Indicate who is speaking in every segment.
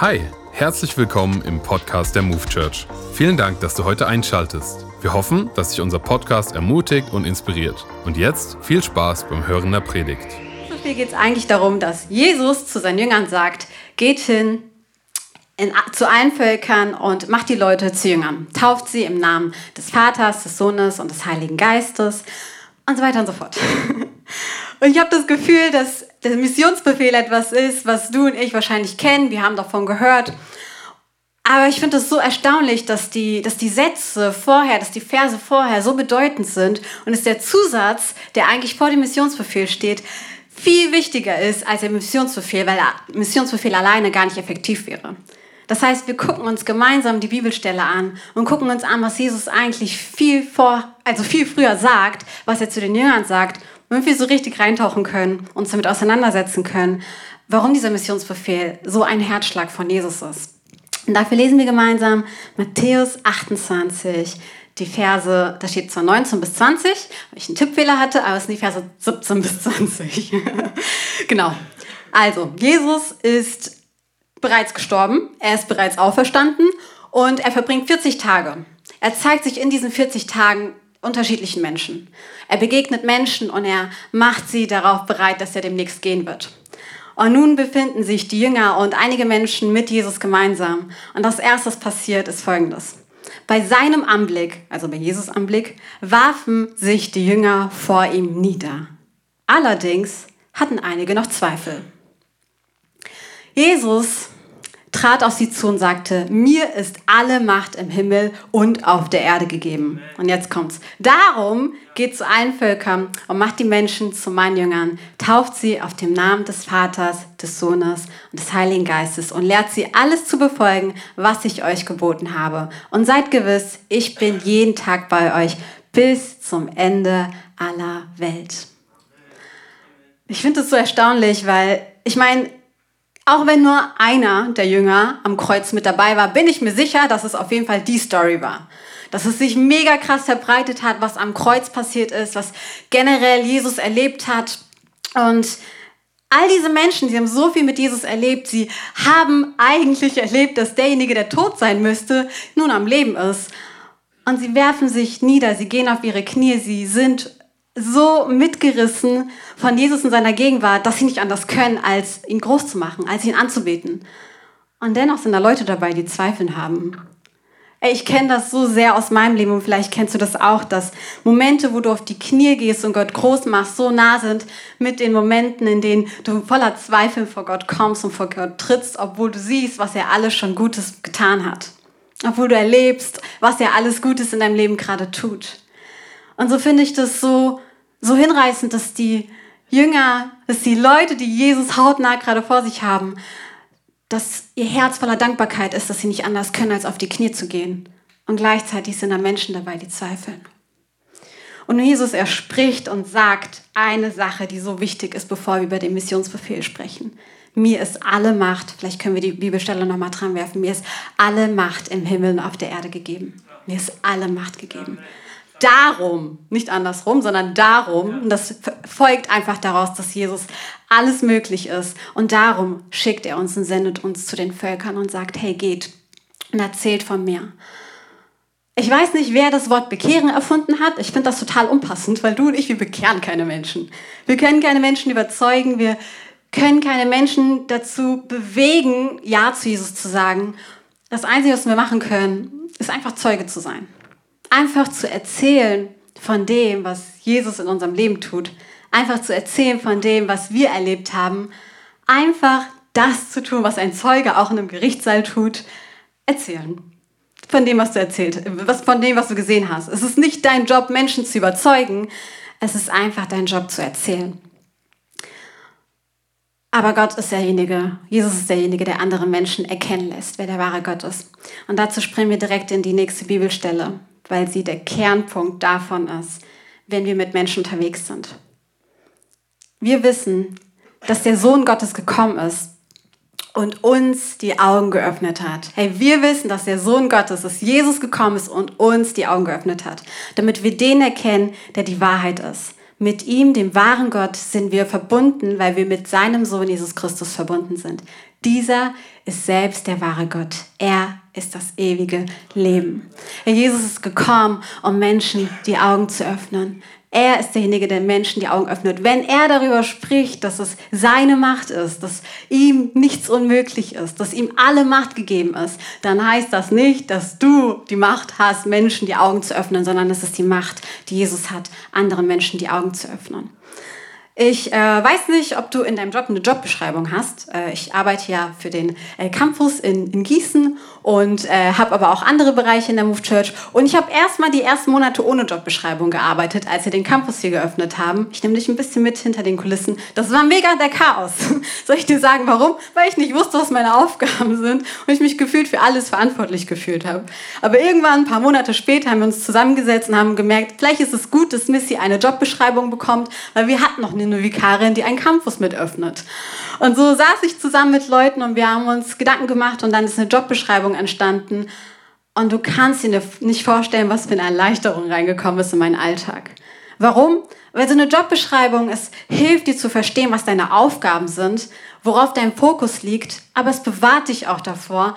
Speaker 1: Hi, herzlich willkommen im Podcast der Move Church. Vielen Dank, dass du heute einschaltest. Wir hoffen, dass dich unser Podcast ermutigt und inspiriert. Und jetzt viel Spaß beim Hören der Predigt.
Speaker 2: Hier geht es eigentlich darum, dass Jesus zu seinen Jüngern sagt, geht hin in, zu allen Völkern und macht die Leute zu Jüngern. Tauft sie im Namen des Vaters, des Sohnes und des Heiligen Geistes und so weiter und so fort. Und ich habe das Gefühl, dass der Missionsbefehl etwas ist, was du und ich wahrscheinlich kennen. Wir haben davon gehört. Aber ich finde es so erstaunlich, dass die, dass die Sätze vorher, dass die Verse vorher so bedeutend sind und dass der Zusatz, der eigentlich vor dem Missionsbefehl steht, viel wichtiger ist als der Missionsbefehl, weil der Missionsbefehl alleine gar nicht effektiv wäre. Das heißt, wir gucken uns gemeinsam die Bibelstelle an und gucken uns an, was Jesus eigentlich viel vor, also viel früher sagt, was er zu den Jüngern sagt, damit wir so richtig reintauchen können, uns damit auseinandersetzen können, warum dieser Missionsbefehl so ein Herzschlag von Jesus ist. Und dafür lesen wir gemeinsam Matthäus 28, die Verse, da steht zwar 19 bis 20, weil ich einen Tippfehler hatte, aber es sind die Verse 17 bis 20. genau. Also, Jesus ist bereits gestorben, er ist bereits auferstanden und er verbringt 40 Tage. Er zeigt sich in diesen 40 Tagen unterschiedlichen Menschen. Er begegnet Menschen und er macht sie darauf bereit, dass er demnächst gehen wird. Und nun befinden sich die Jünger und einige Menschen mit Jesus gemeinsam. Und das Erste, was passiert, ist Folgendes. Bei seinem Anblick, also bei Jesus Anblick, warfen sich die Jünger vor ihm nieder. Allerdings hatten einige noch Zweifel. Jesus trat auf sie zu und sagte, mir ist alle Macht im Himmel und auf der Erde gegeben. Und jetzt kommt's. Darum geht zu allen Völkern und macht die Menschen zu meinen Jüngern, tauft sie auf dem Namen des Vaters, des Sohnes und des Heiligen Geistes und lehrt sie alles zu befolgen, was ich euch geboten habe. Und seid gewiss, ich bin jeden Tag bei euch bis zum Ende aller Welt. Ich finde es so erstaunlich, weil ich meine, auch wenn nur einer der Jünger am Kreuz mit dabei war, bin ich mir sicher, dass es auf jeden Fall die Story war. Dass es sich mega krass verbreitet hat, was am Kreuz passiert ist, was generell Jesus erlebt hat. Und all diese Menschen, die haben so viel mit Jesus erlebt, sie haben eigentlich erlebt, dass derjenige, der tot sein müsste, nun am Leben ist. Und sie werfen sich nieder, sie gehen auf ihre Knie, sie sind so mitgerissen von Jesus in seiner Gegenwart, dass sie nicht anders können, als ihn groß zu machen, als ihn anzubeten. Und dennoch sind da Leute dabei, die Zweifeln haben. Ey, ich kenne das so sehr aus meinem Leben und vielleicht kennst du das auch, dass Momente, wo du auf die Knie gehst und Gott groß machst, so nah sind mit den Momenten, in denen du voller Zweifel vor Gott kommst und vor Gott trittst, obwohl du siehst, was er alles schon Gutes getan hat. Obwohl du erlebst, was er alles Gutes in deinem Leben gerade tut. Und so finde ich das so so hinreißend, dass die Jünger, dass die Leute, die Jesus hautnah gerade vor sich haben, dass ihr Herz voller Dankbarkeit ist, dass sie nicht anders können, als auf die Knie zu gehen. Und gleichzeitig sind da Menschen dabei, die zweifeln. Und Jesus, er spricht und sagt eine Sache, die so wichtig ist, bevor wir über den Missionsbefehl sprechen. Mir ist alle Macht, vielleicht können wir die Bibelstelle nochmal dran werfen, mir ist alle Macht im Himmel und auf der Erde gegeben. Mir ist alle Macht gegeben darum, nicht andersrum, sondern darum, und das folgt einfach daraus, dass Jesus alles möglich ist. Und darum schickt er uns und sendet uns zu den Völkern und sagt, hey, geht und erzählt von mir. Ich weiß nicht, wer das Wort bekehren erfunden hat. Ich finde das total unpassend, weil du und ich, wir bekehren keine Menschen. Wir können keine Menschen überzeugen, wir können keine Menschen dazu bewegen, Ja zu Jesus zu sagen. Das Einzige, was wir machen können, ist einfach Zeuge zu sein einfach zu erzählen von dem, was Jesus in unserem Leben tut, einfach zu erzählen von dem, was wir erlebt haben, einfach das zu tun, was ein Zeuge auch in einem Gerichtssaal tut, erzählen. Von dem, was du erzählt, was, von dem, was du gesehen hast. Es ist nicht dein Job, Menschen zu überzeugen, es ist einfach dein Job zu erzählen. Aber Gott ist derjenige, Jesus ist derjenige, der andere Menschen erkennen lässt, wer der wahre Gott ist. Und dazu springen wir direkt in die nächste Bibelstelle weil sie der Kernpunkt davon ist, wenn wir mit Menschen unterwegs sind. Wir wissen, dass der Sohn Gottes gekommen ist und uns die Augen geöffnet hat. Hey, wir wissen, dass der Sohn Gottes, dass Jesus gekommen ist und uns die Augen geöffnet hat, damit wir den erkennen, der die Wahrheit ist. Mit ihm, dem wahren Gott, sind wir verbunden, weil wir mit seinem Sohn Jesus Christus verbunden sind. Dieser ist selbst der wahre Gott. Er ist das ewige Leben. Jesus ist gekommen, um Menschen die Augen zu öffnen. Er ist derjenige, der Menschen die Augen öffnet. Wenn er darüber spricht, dass es seine Macht ist, dass ihm nichts unmöglich ist, dass ihm alle Macht gegeben ist, dann heißt das nicht, dass du die Macht hast, Menschen die Augen zu öffnen, sondern es ist die Macht, die Jesus hat, anderen Menschen die Augen zu öffnen. Ich äh, weiß nicht, ob du in deinem Job eine Jobbeschreibung hast. Äh, ich arbeite ja für den äh, Campus in, in Gießen und äh, habe aber auch andere Bereiche in der Move Church. Und ich habe erstmal die ersten Monate ohne Jobbeschreibung gearbeitet, als wir den Campus hier geöffnet haben. Ich nehme dich ein bisschen mit hinter den Kulissen. Das war mega der Chaos. Soll ich dir sagen, warum? Weil ich nicht wusste, was meine Aufgaben sind und ich mich gefühlt für alles verantwortlich gefühlt habe. Aber irgendwann, ein paar Monate später, haben wir uns zusammengesetzt und haben gemerkt, vielleicht ist es gut, dass Missy eine Jobbeschreibung bekommt, weil wir hatten noch eine eine Vikarin, die einen Campus mit öffnet. Und so saß ich zusammen mit Leuten und wir haben uns Gedanken gemacht und dann ist eine Jobbeschreibung entstanden. Und du kannst dir nicht vorstellen, was für eine Erleichterung reingekommen ist in meinen Alltag. Warum? Weil so eine Jobbeschreibung, es hilft dir zu verstehen, was deine Aufgaben sind, worauf dein Fokus liegt, aber es bewahrt dich auch davor,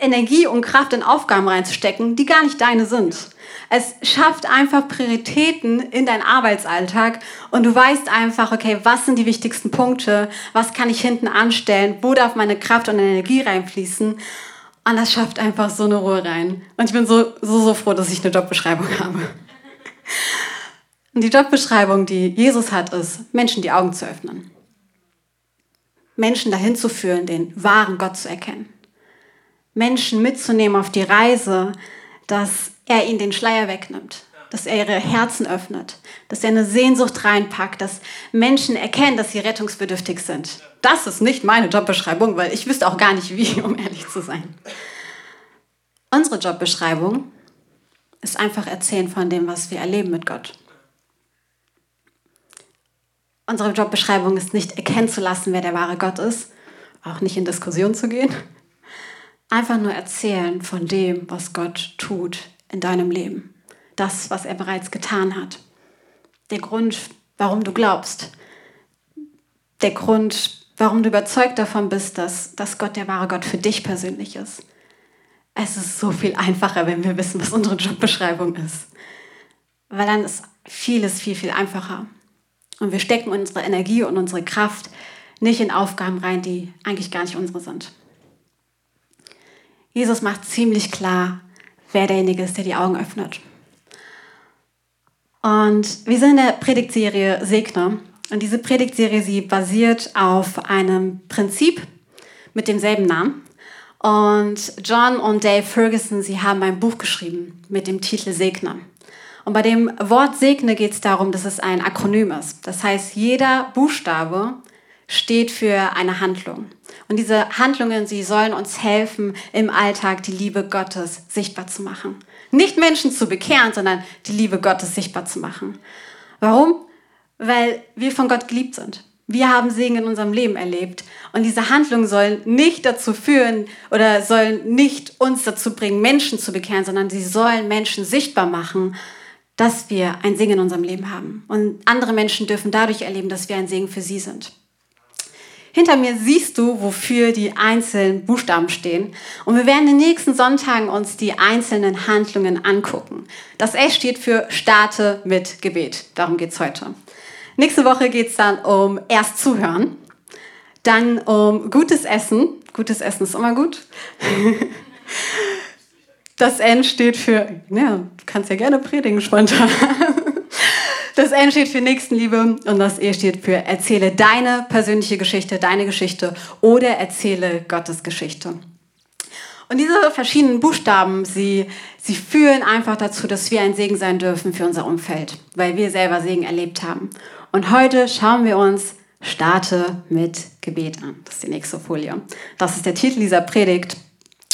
Speaker 2: Energie und Kraft in Aufgaben reinzustecken, die gar nicht deine sind. Es schafft einfach Prioritäten in deinen Arbeitsalltag und du weißt einfach, okay, was sind die wichtigsten Punkte, was kann ich hinten anstellen, wo darf meine Kraft und Energie reinfließen. Und das schafft einfach so eine Ruhe rein. Und ich bin so, so, so froh, dass ich eine Jobbeschreibung habe. Und die Jobbeschreibung, die Jesus hat, ist, Menschen die Augen zu öffnen. Menschen dahin zu führen, den wahren Gott zu erkennen. Menschen mitzunehmen auf die Reise, dass er ihnen den Schleier wegnimmt, dass er ihre Herzen öffnet, dass er eine Sehnsucht reinpackt, dass Menschen erkennen, dass sie rettungsbedürftig sind. Das ist nicht meine Jobbeschreibung, weil ich wüsste auch gar nicht wie, um ehrlich zu sein. Unsere Jobbeschreibung ist einfach erzählen von dem, was wir erleben mit Gott. Unsere Jobbeschreibung ist nicht erkennen zu lassen, wer der wahre Gott ist, auch nicht in Diskussion zu gehen. Einfach nur erzählen von dem, was Gott tut in deinem Leben. Das, was er bereits getan hat. Der Grund, warum du glaubst. Der Grund, warum du überzeugt davon bist, dass, dass Gott der wahre Gott für dich persönlich ist. Es ist so viel einfacher, wenn wir wissen, was unsere Jobbeschreibung ist. Weil dann ist vieles viel, viel einfacher. Und wir stecken unsere Energie und unsere Kraft nicht in Aufgaben rein, die eigentlich gar nicht unsere sind. Jesus macht ziemlich klar, wer derjenige ist, der die Augen öffnet. Und wir sind in der Predigtserie Segne. Und diese Predigtserie, sie basiert auf einem Prinzip mit demselben Namen. Und John und Dave Ferguson, sie haben ein Buch geschrieben mit dem Titel Segne. Und bei dem Wort Segne geht es darum, dass es ein Akronym ist. Das heißt, jeder Buchstabe steht für eine Handlung. Und diese Handlungen, sie sollen uns helfen, im Alltag die Liebe Gottes sichtbar zu machen. Nicht Menschen zu bekehren, sondern die Liebe Gottes sichtbar zu machen. Warum? Weil wir von Gott geliebt sind. Wir haben Segen in unserem Leben erlebt. Und diese Handlungen sollen nicht dazu führen oder sollen nicht uns dazu bringen, Menschen zu bekehren, sondern sie sollen Menschen sichtbar machen, dass wir ein Segen in unserem Leben haben. Und andere Menschen dürfen dadurch erleben, dass wir ein Segen für sie sind. Hinter mir siehst du, wofür die einzelnen Buchstaben stehen. Und wir werden in den nächsten Sonntagen uns die einzelnen Handlungen angucken. Das S steht für Starte mit Gebet. Darum geht es heute. Nächste Woche geht es dann um erst zuhören, dann um gutes Essen. Gutes Essen ist immer gut. Das N steht für, ja, du kannst ja gerne predigen spontan. Das N steht für Nächstenliebe und das E steht für erzähle deine persönliche Geschichte, deine Geschichte oder erzähle Gottes Geschichte. Und diese verschiedenen Buchstaben, sie, sie führen einfach dazu, dass wir ein Segen sein dürfen für unser Umfeld, weil wir selber Segen erlebt haben. Und heute schauen wir uns Starte mit Gebet an. Das ist die nächste Folie. Das ist der Titel dieser Predigt.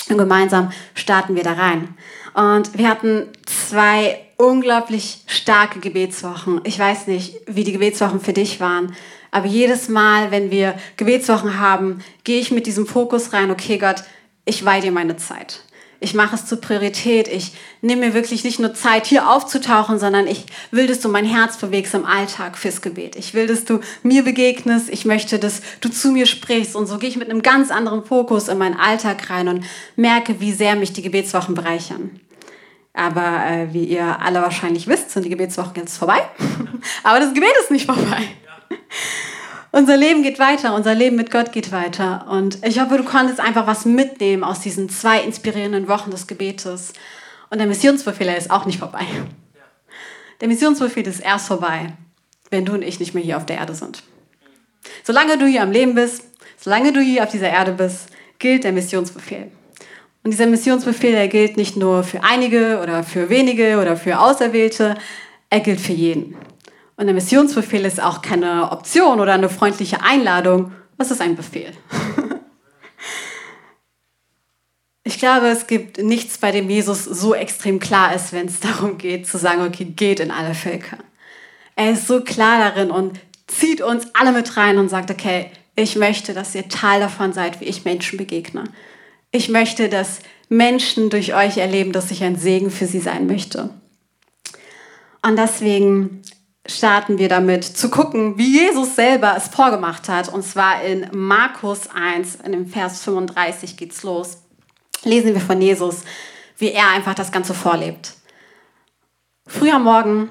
Speaker 2: Und gemeinsam starten wir da rein. Und wir hatten zwei unglaublich starke Gebetswochen. Ich weiß nicht, wie die Gebetswochen für dich waren, aber jedes Mal, wenn wir Gebetswochen haben, gehe ich mit diesem Fokus rein, okay Gott, ich weihe dir meine Zeit. Ich mache es zur Priorität. Ich nehme mir wirklich nicht nur Zeit, hier aufzutauchen, sondern ich will, dass du mein Herz bewegst im Alltag fürs Gebet. Ich will, dass du mir begegnest. Ich möchte, dass du zu mir sprichst. Und so gehe ich mit einem ganz anderen Fokus in meinen Alltag rein und merke, wie sehr mich die Gebetswochen bereichern. Aber äh, wie ihr alle wahrscheinlich wisst, sind die Gebetswochen jetzt vorbei. Aber das Gebet ist nicht vorbei. Unser Leben geht weiter, unser Leben mit Gott geht weiter. Und ich hoffe, du konntest einfach was mitnehmen aus diesen zwei inspirierenden Wochen des Gebetes. Und der Missionsbefehl ist auch nicht vorbei. Der Missionsbefehl ist erst vorbei, wenn du und ich nicht mehr hier auf der Erde sind. Solange du hier am Leben bist, solange du hier auf dieser Erde bist, gilt der Missionsbefehl. Und dieser Missionsbefehl, der gilt nicht nur für einige oder für wenige oder für Auserwählte, er gilt für jeden. Und der Missionsbefehl ist auch keine Option oder eine freundliche Einladung. Es ist ein Befehl. Ich glaube, es gibt nichts, bei dem Jesus so extrem klar ist, wenn es darum geht, zu sagen, okay, geht in alle Völker. Er ist so klar darin und zieht uns alle mit rein und sagt, okay, ich möchte, dass ihr Teil davon seid, wie ich Menschen begegne. Ich möchte, dass Menschen durch euch erleben, dass ich ein Segen für sie sein möchte. Und deswegen starten wir damit zu gucken, wie Jesus selber es vorgemacht hat. Und zwar in Markus 1, in dem Vers 35 geht's los. Lesen wir von Jesus, wie er einfach das Ganze vorlebt. Früh am Morgen,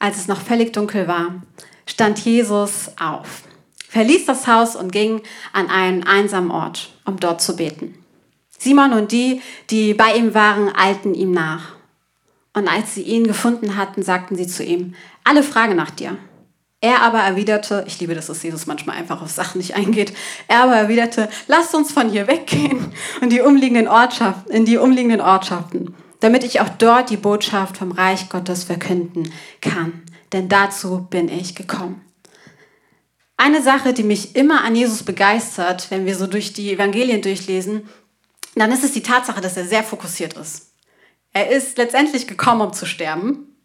Speaker 2: als es noch völlig dunkel war, stand Jesus auf, verließ das Haus und ging an einen einsamen Ort, um dort zu beten. Simon und die, die bei ihm waren, eilten ihm nach. Und als sie ihn gefunden hatten, sagten sie zu ihm, alle fragen nach dir. Er aber erwiderte, ich liebe, dass es Jesus manchmal einfach auf Sachen nicht eingeht, er aber erwiderte, lasst uns von hier weggehen und die umliegenden Ortschaften, in die umliegenden Ortschaften, damit ich auch dort die Botschaft vom Reich Gottes verkünden kann. Denn dazu bin ich gekommen. Eine Sache, die mich immer an Jesus begeistert, wenn wir so durch die Evangelien durchlesen, dann ist es die Tatsache, dass er sehr fokussiert ist. Er ist letztendlich gekommen, um zu sterben.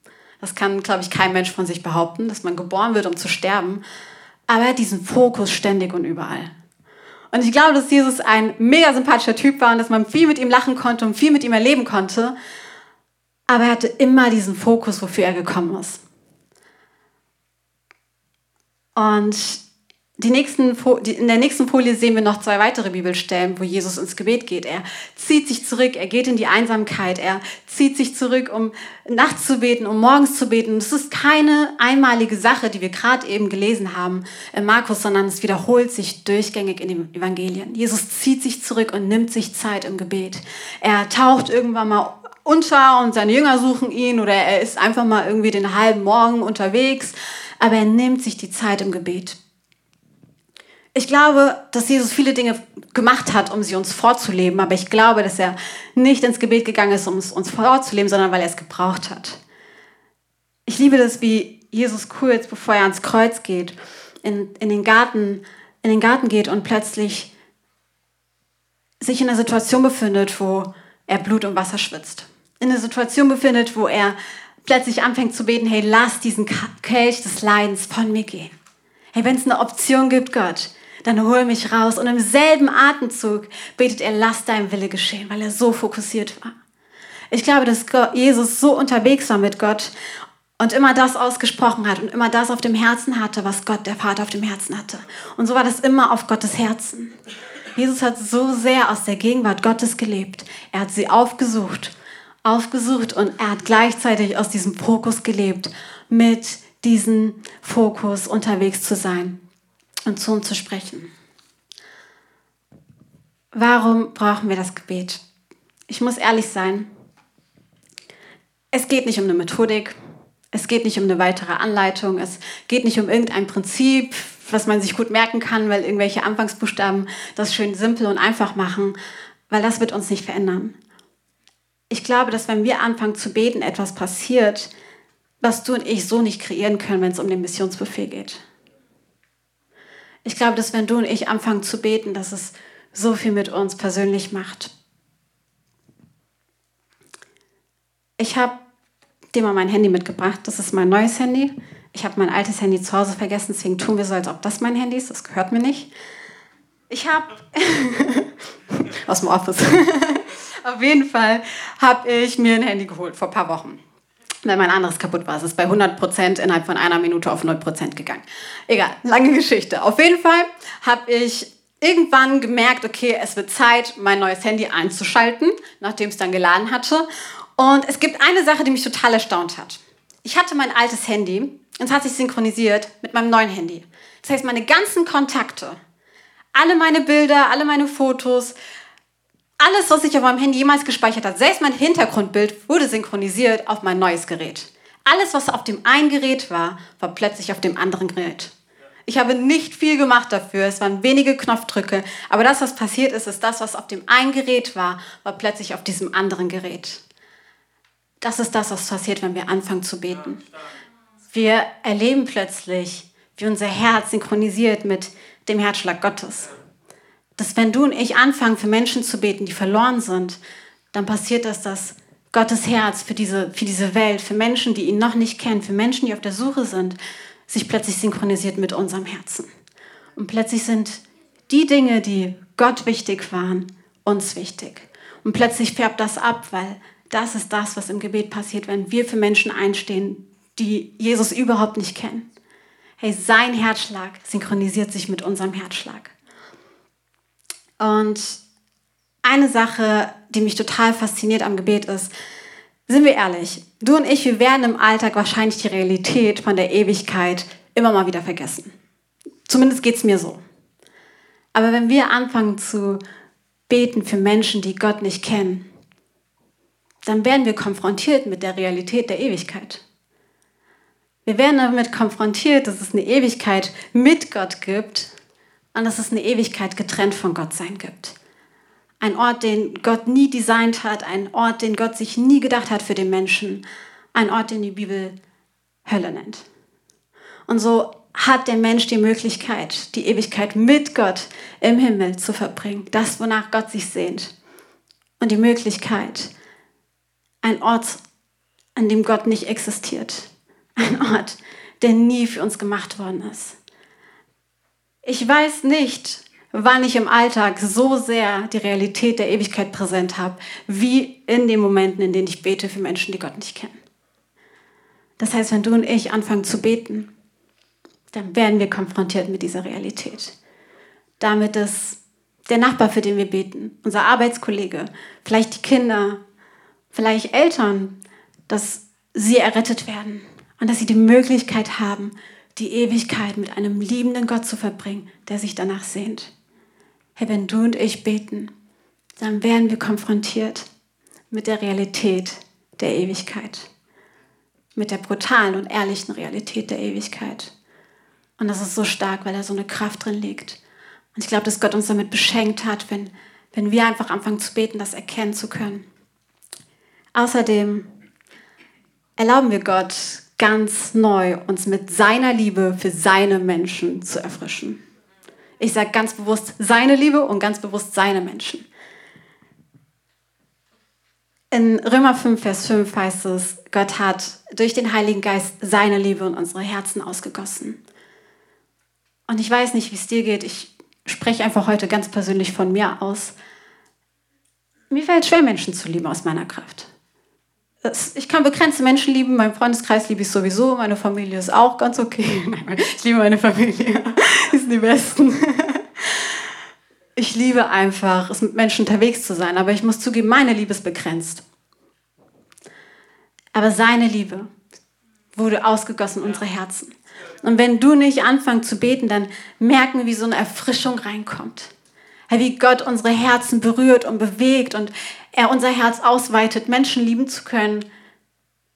Speaker 2: Das kann, glaube ich, kein Mensch von sich behaupten, dass man geboren wird, um zu sterben. Aber er hat diesen Fokus ständig und überall. Und ich glaube, dass Jesus ein mega sympathischer Typ war und dass man viel mit ihm lachen konnte und viel mit ihm erleben konnte. Aber er hatte immer diesen Fokus, wofür er gekommen ist. Und die nächsten, in der nächsten Folie sehen wir noch zwei weitere Bibelstellen, wo Jesus ins Gebet geht. Er zieht sich zurück, er geht in die Einsamkeit, er zieht sich zurück, um nachts zu beten, um morgens zu beten. Das ist keine einmalige Sache, die wir gerade eben gelesen haben in Markus, sondern es wiederholt sich durchgängig in den Evangelien. Jesus zieht sich zurück und nimmt sich Zeit im Gebet. Er taucht irgendwann mal unter und seine Jünger suchen ihn oder er ist einfach mal irgendwie den halben Morgen unterwegs, aber er nimmt sich die Zeit im Gebet. Ich glaube, dass Jesus viele Dinge gemacht hat, um sie uns vorzuleben, aber ich glaube, dass er nicht ins Gebet gegangen ist, um es uns vorzuleben, sondern weil er es gebraucht hat. Ich liebe das, wie Jesus kurz, bevor er ans Kreuz geht, in, in, den, Garten, in den Garten geht und plötzlich sich in einer Situation befindet, wo er Blut und Wasser schwitzt. In einer Situation befindet, wo er plötzlich anfängt zu beten, hey, lass diesen Kelch des Leidens von mir gehen. Hey, wenn es eine Option gibt, Gott, dann hol mich raus. Und im selben Atemzug betet er, lass dein Wille geschehen, weil er so fokussiert war. Ich glaube, dass Jesus so unterwegs war mit Gott und immer das ausgesprochen hat und immer das auf dem Herzen hatte, was Gott, der Vater, auf dem Herzen hatte. Und so war das immer auf Gottes Herzen. Jesus hat so sehr aus der Gegenwart Gottes gelebt. Er hat sie aufgesucht, aufgesucht und er hat gleichzeitig aus diesem Fokus gelebt, mit diesem Fokus unterwegs zu sein und zu uns zu sprechen. Warum brauchen wir das Gebet? Ich muss ehrlich sein, es geht nicht um eine Methodik, es geht nicht um eine weitere Anleitung, es geht nicht um irgendein Prinzip, was man sich gut merken kann, weil irgendwelche Anfangsbuchstaben das schön simpel und einfach machen, weil das wird uns nicht verändern. Ich glaube, dass wenn wir anfangen zu beten, etwas passiert, was du und ich so nicht kreieren können, wenn es um den Missionsbefehl geht. Ich glaube, dass wenn du und ich anfangen zu beten, dass es so viel mit uns persönlich macht. Ich habe dir mal mein Handy mitgebracht. Das ist mein neues Handy. Ich habe mein altes Handy zu Hause vergessen, deswegen tun wir so, als ob das mein Handy ist. Das gehört mir nicht. Ich habe aus dem Office. Auf jeden Fall habe ich mir ein Handy geholt vor ein paar Wochen. Weil mein anderes kaputt war. Es ist bei 100% innerhalb von einer Minute auf 0% gegangen. Egal, lange Geschichte. Auf jeden Fall habe ich irgendwann gemerkt, okay, es wird Zeit, mein neues Handy einzuschalten, nachdem es dann geladen hatte. Und es gibt eine Sache, die mich total erstaunt hat. Ich hatte mein altes Handy und es hat sich synchronisiert mit meinem neuen Handy. Das heißt, meine ganzen Kontakte, alle meine Bilder, alle meine Fotos, alles, was ich auf meinem Handy jemals gespeichert habe, selbst mein Hintergrundbild wurde synchronisiert auf mein neues Gerät. Alles, was auf dem einen Gerät war, war plötzlich auf dem anderen Gerät. Ich habe nicht viel gemacht dafür, es waren wenige Knopfdrücke, aber das, was passiert ist, ist das, was auf dem einen Gerät war, war plötzlich auf diesem anderen Gerät. Das ist das, was passiert, wenn wir anfangen zu beten. Wir erleben plötzlich, wie unser Herz synchronisiert mit dem Herzschlag Gottes. Dass wenn du und ich anfangen, für Menschen zu beten, die verloren sind, dann passiert das, dass Gottes Herz für diese, für diese Welt, für Menschen, die ihn noch nicht kennen, für Menschen, die auf der Suche sind, sich plötzlich synchronisiert mit unserem Herzen. Und plötzlich sind die Dinge, die Gott wichtig waren, uns wichtig. Und plötzlich färbt das ab, weil das ist das, was im Gebet passiert, wenn wir für Menschen einstehen, die Jesus überhaupt nicht kennen. Hey, sein Herzschlag synchronisiert sich mit unserem Herzschlag. Und eine Sache, die mich total fasziniert am Gebet ist, sind wir ehrlich, du und ich, wir werden im Alltag wahrscheinlich die Realität von der Ewigkeit immer mal wieder vergessen. Zumindest geht es mir so. Aber wenn wir anfangen zu beten für Menschen, die Gott nicht kennen, dann werden wir konfrontiert mit der Realität der Ewigkeit. Wir werden damit konfrontiert, dass es eine Ewigkeit mit Gott gibt und dass es eine Ewigkeit getrennt von Gott sein gibt. Ein Ort, den Gott nie designt hat, ein Ort, den Gott sich nie gedacht hat für den Menschen, ein Ort, den die Bibel Hölle nennt. Und so hat der Mensch die Möglichkeit, die Ewigkeit mit Gott im Himmel zu verbringen, das, wonach Gott sich sehnt. Und die Möglichkeit, ein Ort, an dem Gott nicht existiert. Ein Ort, der nie für uns gemacht worden ist. Ich weiß nicht, wann ich im Alltag so sehr die Realität der Ewigkeit präsent habe, wie in den Momenten, in denen ich bete für Menschen, die Gott nicht kennen. Das heißt, wenn du und ich anfangen zu beten, dann werden wir konfrontiert mit dieser Realität. Damit ist der Nachbar, für den wir beten, unser Arbeitskollege, vielleicht die Kinder, vielleicht Eltern, dass sie errettet werden und dass sie die Möglichkeit haben, die Ewigkeit mit einem liebenden Gott zu verbringen, der sich danach sehnt. Hey, wenn du und ich beten, dann werden wir konfrontiert mit der Realität der Ewigkeit, mit der brutalen und ehrlichen Realität der Ewigkeit. Und das ist so stark, weil da so eine Kraft drin liegt. Und ich glaube, dass Gott uns damit beschenkt hat, wenn, wenn wir einfach anfangen zu beten, das erkennen zu können. Außerdem erlauben wir Gott ganz neu, uns mit seiner Liebe für seine Menschen zu erfrischen. Ich sage ganz bewusst seine Liebe und ganz bewusst seine Menschen. In Römer 5, Vers 5 heißt es, Gott hat durch den Heiligen Geist seine Liebe in unsere Herzen ausgegossen. Und ich weiß nicht, wie es dir geht. Ich spreche einfach heute ganz persönlich von mir aus. Mir fällt schwer, Menschen zu lieben aus meiner Kraft ich kann begrenzte Menschen lieben, meinen Freundeskreis liebe ich sowieso, meine Familie ist auch ganz okay. ich liebe meine Familie, die sind die Besten. Ich liebe einfach, es mit Menschen unterwegs zu sein, aber ich muss zugeben, meine Liebe ist begrenzt. Aber seine Liebe wurde ausgegossen in unsere Herzen. Und wenn du nicht anfängst zu beten, dann merken wir, wie so eine Erfrischung reinkommt. Wie Gott unsere Herzen berührt und bewegt und er unser Herz ausweitet, Menschen lieben zu können,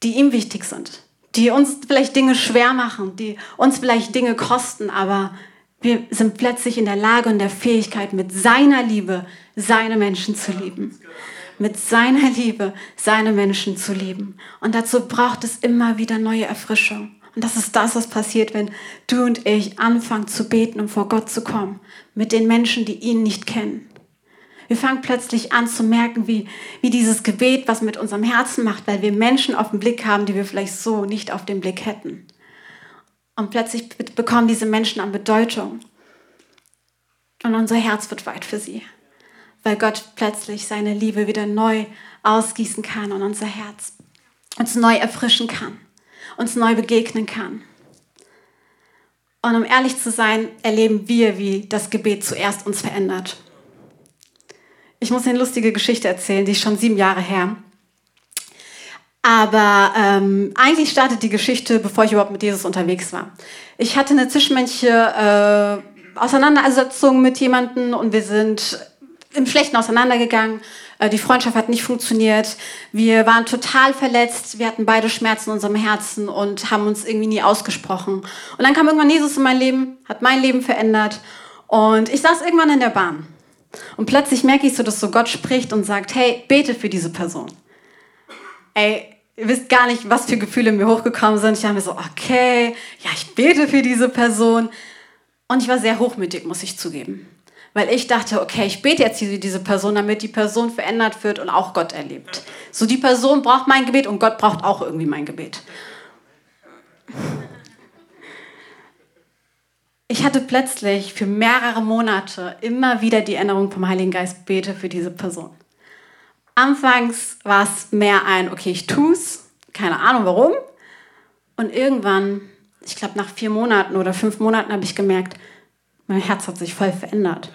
Speaker 2: die ihm wichtig sind, die uns vielleicht Dinge schwer machen, die uns vielleicht Dinge kosten, aber wir sind plötzlich in der Lage und der Fähigkeit, mit seiner Liebe seine Menschen zu lieben. Mit seiner Liebe seine Menschen zu lieben. Und dazu braucht es immer wieder neue Erfrischung. Und das ist das, was passiert, wenn du und ich anfangen zu beten, um vor Gott zu kommen. Mit den Menschen, die ihn nicht kennen. Wir fangen plötzlich an zu merken, wie, wie dieses Gebet was mit unserem Herzen macht, weil wir Menschen auf den Blick haben, die wir vielleicht so nicht auf den Blick hätten. Und plötzlich bekommen diese Menschen an Bedeutung. Und unser Herz wird weit für sie. weil Gott plötzlich seine Liebe wieder neu ausgießen kann und unser Herz uns neu erfrischen kann, uns neu begegnen kann. Und um ehrlich zu sein, erleben wir, wie das Gebet zuerst uns verändert. Ich muss eine lustige Geschichte erzählen, die ist schon sieben Jahre her. Aber ähm, eigentlich startet die Geschichte, bevor ich überhaupt mit Jesus unterwegs war. Ich hatte eine zwischenmenschliche äh, Auseinandersetzung mit jemandem und wir sind im Schlechten auseinandergegangen. Äh, die Freundschaft hat nicht funktioniert. Wir waren total verletzt. Wir hatten beide Schmerzen in unserem Herzen und haben uns irgendwie nie ausgesprochen. Und dann kam irgendwann Jesus in mein Leben, hat mein Leben verändert. Und ich saß irgendwann in der Bahn. Und plötzlich merke ich so, dass so Gott spricht und sagt, hey, bete für diese Person. Ey, ihr wisst gar nicht, was für Gefühle mir hochgekommen sind. Ich dachte mir so, okay, ja, ich bete für diese Person. Und ich war sehr hochmütig, muss ich zugeben weil ich dachte, okay, ich bete jetzt für diese Person, damit die Person verändert wird und auch Gott erlebt. So die Person braucht mein Gebet und Gott braucht auch irgendwie mein Gebet. Ich hatte plötzlich für mehrere Monate immer wieder die Erinnerung vom Heiligen Geist, bete für diese Person. Anfangs war es mehr ein, okay, ich tue es, keine Ahnung warum. Und irgendwann, ich glaube nach vier Monaten oder fünf Monaten, habe ich gemerkt, mein Herz hat sich voll verändert.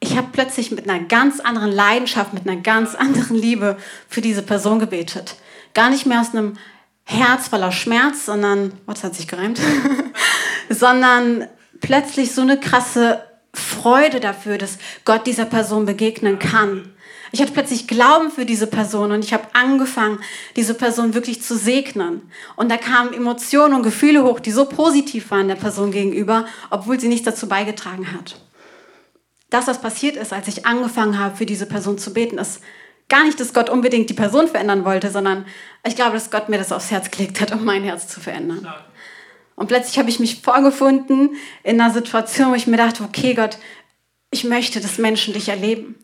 Speaker 2: Ich habe plötzlich mit einer ganz anderen Leidenschaft, mit einer ganz anderen Liebe für diese Person gebetet. Gar nicht mehr aus einem Herz voller Schmerz, sondern, was hat sich gereimt? sondern plötzlich so eine krasse Freude dafür, dass Gott dieser Person begegnen kann. Ich hatte plötzlich Glauben für diese Person und ich habe angefangen, diese Person wirklich zu segnen. Und da kamen Emotionen und Gefühle hoch, die so positiv waren der Person gegenüber, obwohl sie nichts dazu beigetragen hat. Das, was passiert ist, als ich angefangen habe, für diese Person zu beten, ist gar nicht, dass Gott unbedingt die Person verändern wollte, sondern ich glaube, dass Gott mir das aufs Herz gelegt hat, um mein Herz zu verändern. Und plötzlich habe ich mich vorgefunden in einer Situation, wo ich mir dachte, okay Gott, ich möchte, dass Menschen dich erleben.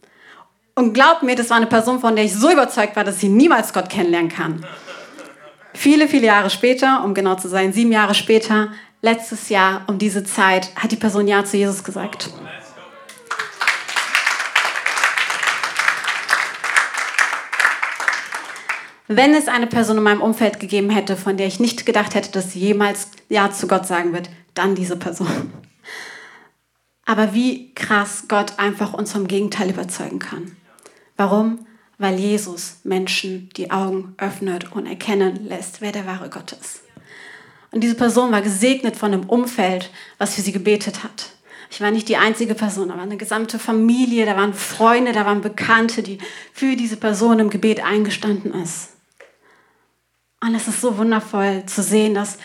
Speaker 2: Und glaub mir, das war eine Person, von der ich so überzeugt war, dass sie niemals Gott kennenlernen kann. Viele, viele Jahre später, um genau zu sein, sieben Jahre später, letztes Jahr um diese Zeit, hat die Person Ja zu Jesus gesagt. Wenn es eine Person in meinem Umfeld gegeben hätte, von der ich nicht gedacht hätte, dass sie jemals Ja zu Gott sagen wird, dann diese Person. Aber wie krass Gott einfach uns vom Gegenteil überzeugen kann. Warum? Weil Jesus Menschen die Augen öffnet und erkennen lässt, wer der wahre Gott ist. Und diese Person war gesegnet von einem Umfeld, was für sie gebetet hat. Ich war nicht die einzige Person, da war eine gesamte Familie, da waren Freunde, da waren Bekannte, die für diese Person im Gebet eingestanden ist. Und es ist so wundervoll zu sehen, dass,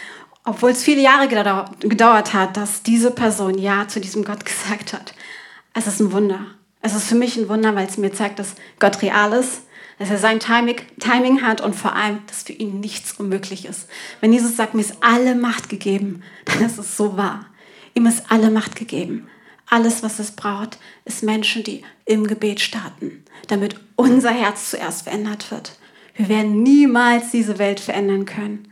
Speaker 2: obwohl es viele Jahre gedauert hat, dass diese Person Ja zu diesem Gott gesagt hat. Es ist ein Wunder. Es ist für mich ein Wunder, weil es mir zeigt, dass Gott real ist, dass er sein Timing, Timing hat und vor allem, dass für ihn nichts unmöglich ist. Wenn Jesus sagt, mir ist alle Macht gegeben, dann ist es so wahr. Ihm ist alle Macht gegeben. Alles, was es braucht, ist Menschen, die im Gebet starten, damit unser Herz zuerst verändert wird. Wir werden niemals diese Welt verändern können,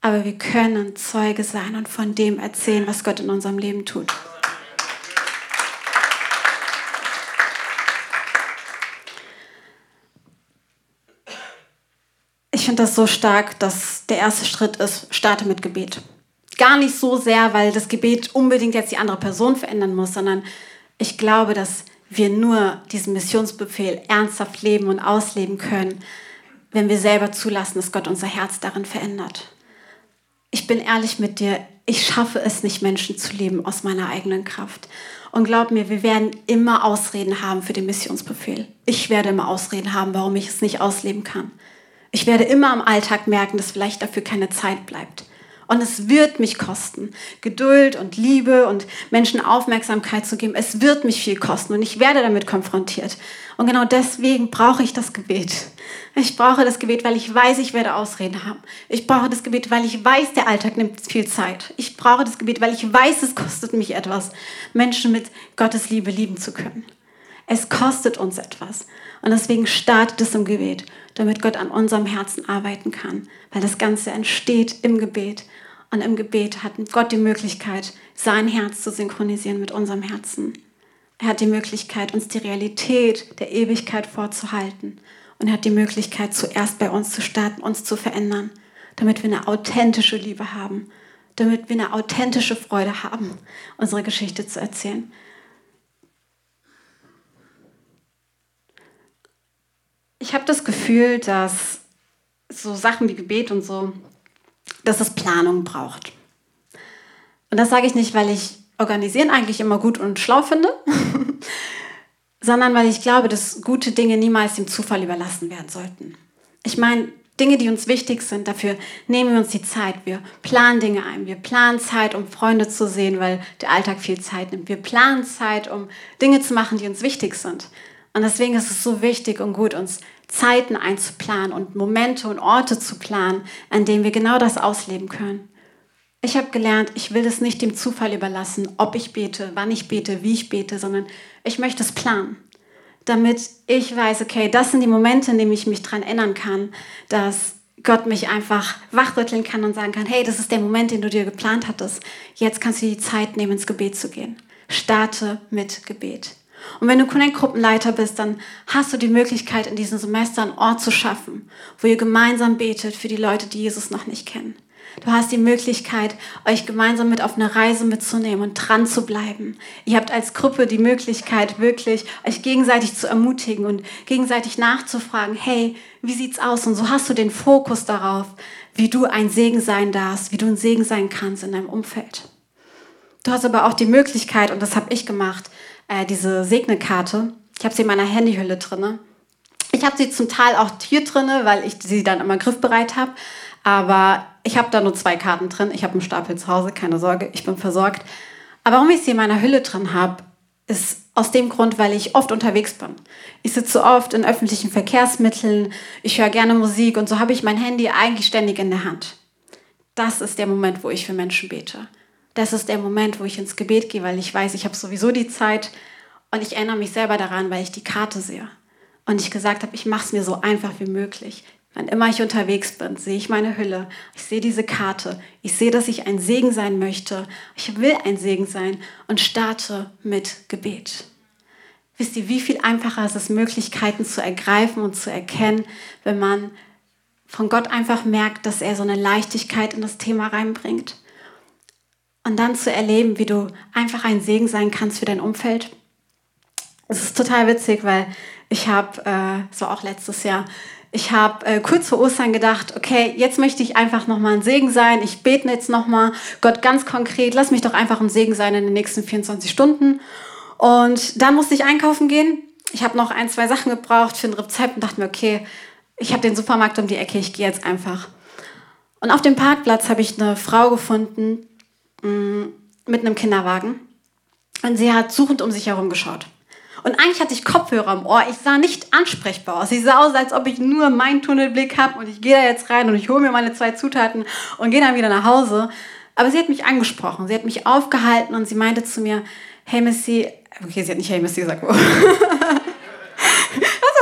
Speaker 2: aber wir können Zeuge sein und von dem erzählen, was Gott in unserem Leben tut. ich finde das so stark, dass der erste Schritt ist, starte mit Gebet. Gar nicht so sehr, weil das Gebet unbedingt jetzt die andere Person verändern muss, sondern ich glaube, dass wir nur diesen Missionsbefehl ernsthaft leben und ausleben können, wenn wir selber zulassen, dass Gott unser Herz darin verändert. Ich bin ehrlich mit dir, ich schaffe es nicht, Menschen zu lieben aus meiner eigenen Kraft. Und glaub mir, wir werden immer Ausreden haben für den Missionsbefehl. Ich werde immer Ausreden haben, warum ich es nicht ausleben kann. Ich werde immer im Alltag merken, dass vielleicht dafür keine Zeit bleibt. Und es wird mich kosten, Geduld und Liebe und Menschen Aufmerksamkeit zu geben. Es wird mich viel kosten und ich werde damit konfrontiert. Und genau deswegen brauche ich das Gebet. Ich brauche das Gebet, weil ich weiß, ich werde Ausreden haben. Ich brauche das Gebet, weil ich weiß, der Alltag nimmt viel Zeit. Ich brauche das Gebet, weil ich weiß, es kostet mich etwas, Menschen mit Gottes Liebe lieben zu können. Es kostet uns etwas. Und deswegen startet es im Gebet, damit Gott an unserem Herzen arbeiten kann. Weil das Ganze entsteht im Gebet. Und im Gebet hat Gott die Möglichkeit, sein Herz zu synchronisieren mit unserem Herzen. Er hat die Möglichkeit, uns die Realität der Ewigkeit vorzuhalten. Und er hat die Möglichkeit, zuerst bei uns zu starten, uns zu verändern, damit wir eine authentische Liebe haben, damit wir eine authentische Freude haben, unsere Geschichte zu erzählen. Ich habe das Gefühl, dass so Sachen wie Gebet und so, dass es Planung braucht. Und das sage ich nicht, weil ich Organisieren eigentlich immer gut und schlau finde, sondern weil ich glaube, dass gute Dinge niemals dem Zufall überlassen werden sollten. Ich meine, Dinge, die uns wichtig sind, dafür nehmen wir uns die Zeit. Wir planen Dinge ein. Wir planen Zeit, um Freunde zu sehen, weil der Alltag viel Zeit nimmt. Wir planen Zeit, um Dinge zu machen, die uns wichtig sind. Und deswegen ist es so wichtig und gut, uns Zeiten einzuplanen und Momente und Orte zu planen, an denen wir genau das ausleben können. Ich habe gelernt, ich will es nicht dem Zufall überlassen, ob ich bete, wann ich bete, wie ich bete, sondern ich möchte es planen, damit ich weiß, okay, das sind die Momente, in denen ich mich daran erinnern kann, dass Gott mich einfach wachrütteln kann und sagen kann, hey, das ist der Moment, den du dir geplant hattest. Jetzt kannst du die Zeit nehmen, ins Gebet zu gehen. Starte mit Gebet. Und wenn du Connect-Gruppenleiter bist, dann hast du die Möglichkeit, in diesem Semester einen Ort zu schaffen, wo ihr gemeinsam betet für die Leute, die Jesus noch nicht kennen. Du hast die Möglichkeit, euch gemeinsam mit auf eine Reise mitzunehmen und dran zu bleiben. Ihr habt als Gruppe die Möglichkeit, wirklich euch gegenseitig zu ermutigen und gegenseitig nachzufragen, hey, wie sieht's aus? Und so hast du den Fokus darauf, wie du ein Segen sein darfst, wie du ein Segen sein kannst in deinem Umfeld. Du hast aber auch die Möglichkeit, und das habe ich gemacht, äh, diese Segnekarte. Ich habe sie in meiner Handyhülle drinne. Ich habe sie zum Teil auch hier drinne, weil ich sie dann immer griffbereit habe. Aber ich habe da nur zwei Karten drin. Ich habe einen Stapel zu Hause, keine Sorge, ich bin versorgt. Aber warum ich sie in meiner Hülle drin habe, ist aus dem Grund, weil ich oft unterwegs bin. Ich sitze oft in öffentlichen Verkehrsmitteln, ich höre gerne Musik und so habe ich mein Handy eigentlich ständig in der Hand. Das ist der Moment, wo ich für Menschen bete. Das ist der Moment, wo ich ins Gebet gehe, weil ich weiß, ich habe sowieso die Zeit und ich erinnere mich selber daran, weil ich die Karte sehe. Und ich gesagt habe, ich mache es mir so einfach wie möglich. Wann immer ich unterwegs bin, sehe ich meine Hülle. Ich sehe diese Karte. Ich sehe, dass ich ein Segen sein möchte. Ich will ein Segen sein und starte mit Gebet. Wisst ihr, wie viel einfacher ist es, Möglichkeiten zu ergreifen und zu erkennen, wenn man von Gott einfach merkt, dass er so eine Leichtigkeit in das Thema reinbringt. Und dann zu erleben, wie du einfach ein Segen sein kannst für dein Umfeld. Es ist total witzig, weil ich habe, äh, so auch letztes Jahr, ich habe äh, kurz vor Ostern gedacht, okay, jetzt möchte ich einfach nochmal ein Segen sein. Ich bete jetzt nochmal, Gott ganz konkret, lass mich doch einfach ein Segen sein in den nächsten 24 Stunden. Und dann musste ich einkaufen gehen. Ich habe noch ein, zwei Sachen gebraucht für ein Rezept und dachte mir, okay, ich habe den Supermarkt um die Ecke, ich gehe jetzt einfach. Und auf dem Parkplatz habe ich eine Frau gefunden mit einem Kinderwagen. Und sie hat suchend um sich herum geschaut. Und eigentlich hatte ich Kopfhörer im Ohr. Ich sah nicht ansprechbar aus. Ich sah aus, als ob ich nur meinen Tunnelblick habe und ich gehe da jetzt rein und ich hole mir meine zwei Zutaten und gehe dann wieder nach Hause. Aber sie hat mich angesprochen. Sie hat mich aufgehalten und sie meinte zu mir, hey Missy, okay, sie hat nicht hey Missy gesagt, das war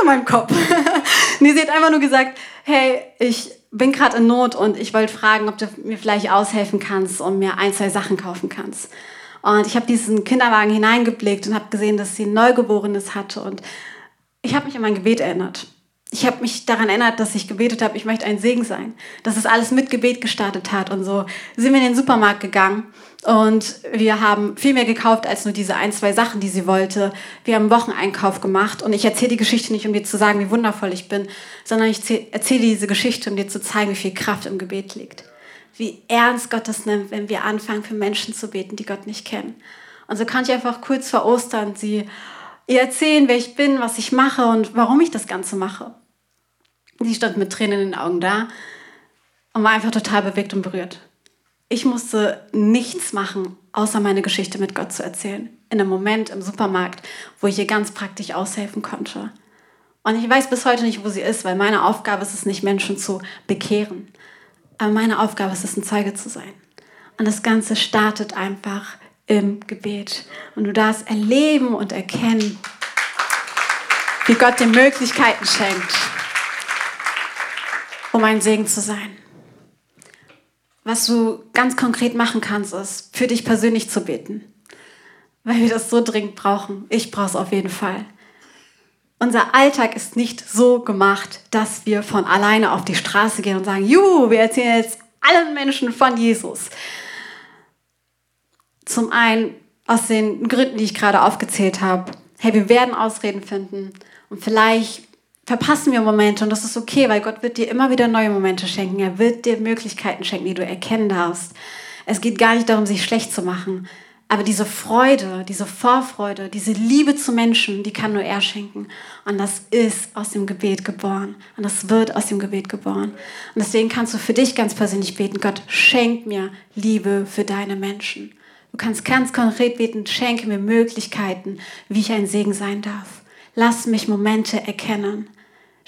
Speaker 2: mein Kopf. nee, sie hat einfach nur gesagt, hey, ich bin gerade in Not und ich wollte fragen, ob du mir vielleicht aushelfen kannst und mir ein, zwei Sachen kaufen kannst. Und ich habe diesen Kinderwagen hineingeblickt und habe gesehen, dass sie ein Neugeborenes hatte. Und ich habe mich an mein Gebet erinnert. Ich habe mich daran erinnert, dass ich gebetet habe, ich möchte ein Segen sein. Dass es alles mit Gebet gestartet hat. Und so sind wir in den Supermarkt gegangen und wir haben viel mehr gekauft als nur diese ein, zwei Sachen, die sie wollte. Wir haben Wocheneinkauf gemacht und ich erzähle die Geschichte nicht, um dir zu sagen, wie wundervoll ich bin, sondern ich erzähle diese Geschichte, um dir zu zeigen, wie viel Kraft im Gebet liegt wie ernst Gott es nimmt, wenn wir anfangen, für Menschen zu beten, die Gott nicht kennen. Und so kann ich einfach kurz vor Ostern sie ihr erzählen, wer ich bin, was ich mache und warum ich das Ganze mache. Sie stand mit Tränen in den Augen da und war einfach total bewegt und berührt. Ich musste nichts machen, außer meine Geschichte mit Gott zu erzählen. In einem Moment im Supermarkt, wo ich ihr ganz praktisch aushelfen konnte. Und ich weiß bis heute nicht, wo sie ist, weil meine Aufgabe ist es nicht, Menschen zu bekehren. Aber meine Aufgabe ist es, ein Zeuge zu sein. Und das Ganze startet einfach im Gebet. Und du darfst erleben und erkennen, wie Gott dir Möglichkeiten schenkt, um ein Segen zu sein. Was du ganz konkret machen kannst, ist, für dich persönlich zu beten. weil wir das so dringend brauchen. Ich brauche es auf jeden Fall. Unser Alltag ist nicht so gemacht, dass wir von alleine auf die Straße gehen und sagen, juhu, wir erzählen jetzt allen Menschen von Jesus. Zum einen aus den Gründen, die ich gerade aufgezählt habe. Hey, wir werden Ausreden finden und vielleicht verpassen wir Momente und das ist okay, weil Gott wird dir immer wieder neue Momente schenken. Er wird dir Möglichkeiten schenken, die du erkennen darfst. Es geht gar nicht darum, sich schlecht zu machen. Aber diese Freude, diese Vorfreude, diese Liebe zu Menschen, die kann nur er schenken. Und das ist aus dem Gebet geboren. Und das wird aus dem Gebet geboren. Und deswegen kannst du für dich ganz persönlich beten, Gott, schenk mir Liebe für deine Menschen. Du kannst ganz konkret beten, schenke mir Möglichkeiten, wie ich ein Segen sein darf. Lass mich Momente erkennen.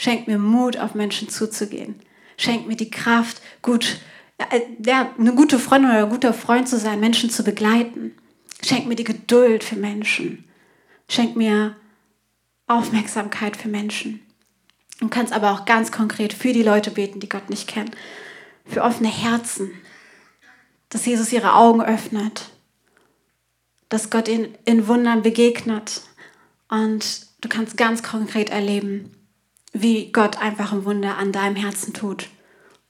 Speaker 2: Schenk mir Mut, auf Menschen zuzugehen. Schenk mir die Kraft, gut, äh, ja, eine gute Freundin oder ein guter Freund zu sein, Menschen zu begleiten. Schenk mir die Geduld für Menschen. Schenk mir Aufmerksamkeit für Menschen. Du kannst aber auch ganz konkret für die Leute beten, die Gott nicht kennen. Für offene Herzen. Dass Jesus ihre Augen öffnet. Dass Gott ihnen in Wundern begegnet. Und du kannst ganz konkret erleben, wie Gott einfach ein Wunder an deinem Herzen tut.